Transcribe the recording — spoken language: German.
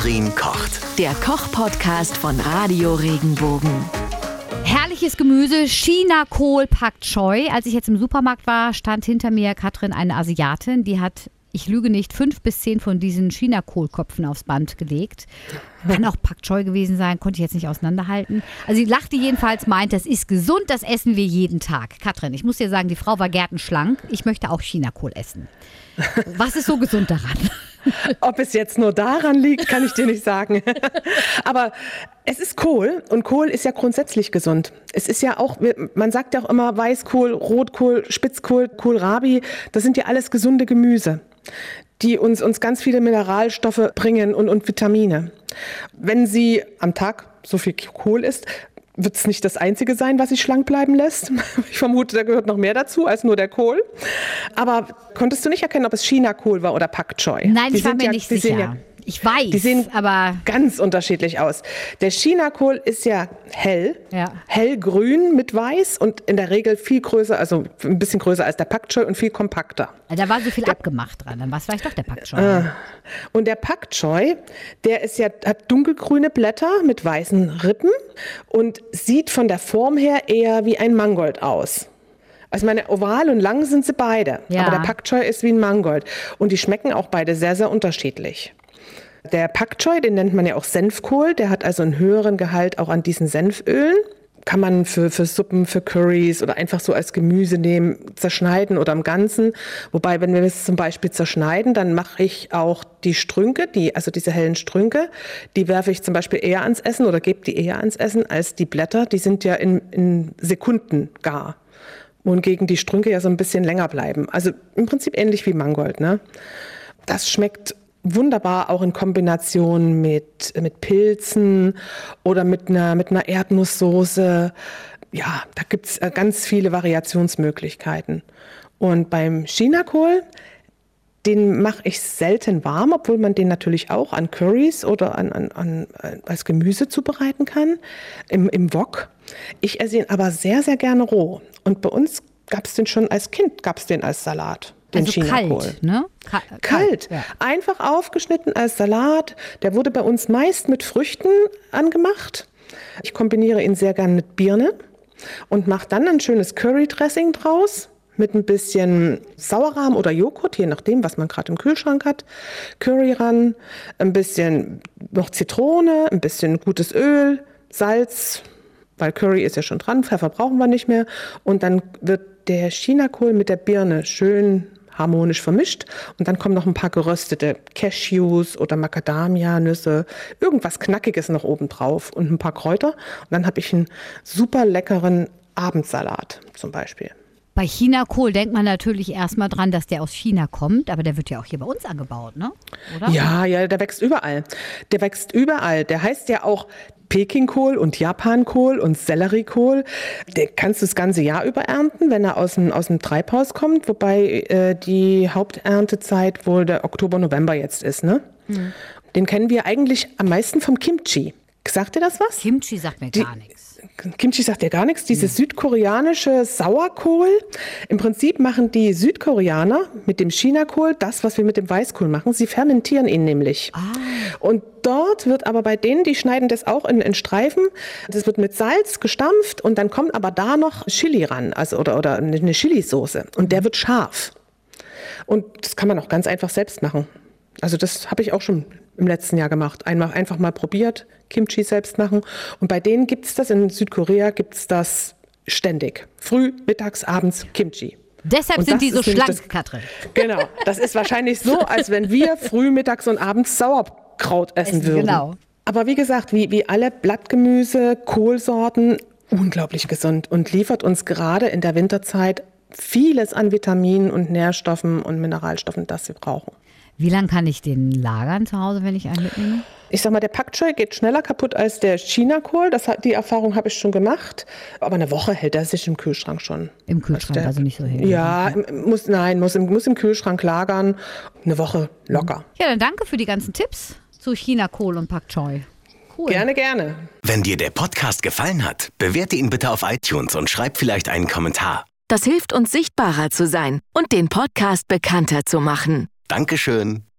Katrin kocht. Der Koch-Podcast von Radio Regenbogen. Herrliches Gemüse, China-Kohl Pak Choi. Als ich jetzt im Supermarkt war, stand hinter mir Katrin, eine Asiatin, die hat ich lüge nicht, fünf bis zehn von diesen China-Kohlköpfen aufs Band gelegt. Kann auch Pak Choi gewesen sein, konnte ich jetzt nicht auseinanderhalten. Also sie lachte jedenfalls, meint, das ist gesund, das essen wir jeden Tag. Katrin, ich muss dir sagen, die Frau war gärtenschlank. Ich möchte auch China-Kohl essen. Was ist so gesund daran? Ob es jetzt nur daran liegt, kann ich dir nicht sagen. Aber es ist Kohl und Kohl ist ja grundsätzlich gesund. Es ist ja auch, man sagt ja auch immer Weißkohl, Rotkohl, Spitzkohl, Kohlrabi, das sind ja alles gesunde Gemüse die uns, uns ganz viele Mineralstoffe bringen und, und Vitamine. Wenn sie am Tag so viel Kohl isst, wird es nicht das Einzige sein, was sich schlank bleiben lässt. Ich vermute, da gehört noch mehr dazu als nur der Kohl. Aber konntest du nicht erkennen, ob es China-Kohl war oder Pak Choi? Nein, die ich war mir ja, nicht sicher. Ja, ich weiß, die sehen aber ganz unterschiedlich aus. Der Chinakohl ist ja hell, ja. hellgrün mit weiß und in der Regel viel größer, also ein bisschen größer als der Pak Choi und viel kompakter. Da war so viel der, abgemacht dran, dann war es vielleicht doch der Pak Choi. Äh, und der Pak Choi, der ist ja hat dunkelgrüne Blätter mit weißen Rippen und sieht von der Form her eher wie ein Mangold aus. Also meine oval und lang sind sie beide, ja. aber der Pak Choi ist wie ein Mangold und die schmecken auch beide sehr sehr unterschiedlich. Der Pak Choi, den nennt man ja auch Senfkohl, der hat also einen höheren Gehalt auch an diesen Senfölen. Kann man für, für Suppen, für Curries oder einfach so als Gemüse nehmen, zerschneiden oder im Ganzen. Wobei, wenn wir es zum Beispiel zerschneiden, dann mache ich auch die Strünke, die, also diese hellen Strünke, die werfe ich zum Beispiel eher ans Essen oder gebe die eher ans Essen als die Blätter. Die sind ja in, in Sekunden gar wohingegen die Strünke ja so ein bisschen länger bleiben. Also im Prinzip ähnlich wie Mangold. Ne? Das schmeckt wunderbar auch in Kombination mit, mit Pilzen oder mit einer, mit einer Erdnusssoße. Ja, da gibt's äh, ganz viele Variationsmöglichkeiten. Und beim Chinakohl, den mache ich selten warm, obwohl man den natürlich auch an Curries oder an, an, an, äh, als Gemüse zubereiten kann, im, im Wok. Ich esse ihn aber sehr, sehr gerne roh. Und bei uns gab es den schon als Kind, gab es den als Salat den also Chinakohl. Kalt, ne? Ka kalt. kalt. Ja. Einfach aufgeschnitten als Salat. Der wurde bei uns meist mit Früchten angemacht. Ich kombiniere ihn sehr gern mit Birne und mache dann ein schönes Curry-Dressing draus mit ein bisschen Sauerrahm oder Joghurt, je nachdem, was man gerade im Kühlschrank hat. Curry ran, ein bisschen noch Zitrone, ein bisschen gutes Öl, Salz, weil Curry ist ja schon dran, Pfeffer brauchen wir nicht mehr. Und dann wird der Chinakohl mit der Birne schön harmonisch vermischt und dann kommen noch ein paar geröstete Cashews oder Macadamia-Nüsse, irgendwas Knackiges noch oben drauf und ein paar Kräuter. Und dann habe ich einen super leckeren Abendsalat zum Beispiel. Bei China-Kohl denkt man natürlich erstmal dran, dass der aus China kommt, aber der wird ja auch hier bei uns angebaut, ne? Oder? Ja, ja, der wächst überall. Der wächst überall. Der heißt ja auch Pekingkohl und Japankohl und Selleriekohl. Den kannst du das ganze Jahr über ernten, wenn er aus dem, aus dem Treibhaus kommt, wobei äh, die Haupterntezeit wohl der Oktober, November jetzt ist. Ne? Hm. Den kennen wir eigentlich am meisten vom Kimchi. Sagt dir das was? Kimchi sagt mir gar nichts. Kimchi sagt ja gar nichts. Dieses südkoreanische Sauerkohl. Im Prinzip machen die Südkoreaner mit dem Chinakohl das, was wir mit dem Weißkohl machen. Sie fermentieren ihn nämlich. Ah. Und dort wird aber bei denen, die schneiden das auch in, in Streifen. Das wird mit Salz gestampft und dann kommt aber da noch Chili ran, also oder, oder eine Chilisoße. Und der wird scharf. Und das kann man auch ganz einfach selbst machen. Also das habe ich auch schon im letzten Jahr gemacht. Einmal einfach mal probiert, Kimchi selbst machen. Und bei denen gibt es das, in Südkorea gibt es das ständig. Früh, mittags, abends Kimchi. Deshalb sind die so schlank, das, Katrin. Genau. Das ist wahrscheinlich so, als wenn wir früh, mittags und abends Sauerkraut essen, essen würden. Genau. Aber wie gesagt, wie, wie alle Blattgemüse, Kohlsorten, unglaublich gesund und liefert uns gerade in der Winterzeit vieles an Vitaminen und Nährstoffen und Mineralstoffen, das wir brauchen. Wie lange kann ich den lagern zu Hause, wenn ich einen mitnehme? Ich sag mal, der Pak Choi geht schneller kaputt als der China-Kohl. die Erfahrung habe ich schon gemacht. Aber eine Woche hält er sich im Kühlschrank schon. Im Kühlschrank, also, der, also nicht so hin. Ja, muss, nein, muss im, muss im Kühlschrank lagern. Eine Woche locker. Ja, dann danke für die ganzen Tipps zu China-Kohl und Pak Choi. Cool. Gerne, gerne. Wenn dir der Podcast gefallen hat, bewerte ihn bitte auf iTunes und schreib vielleicht einen Kommentar. Das hilft uns sichtbarer zu sein und den Podcast bekannter zu machen. Dankeschön.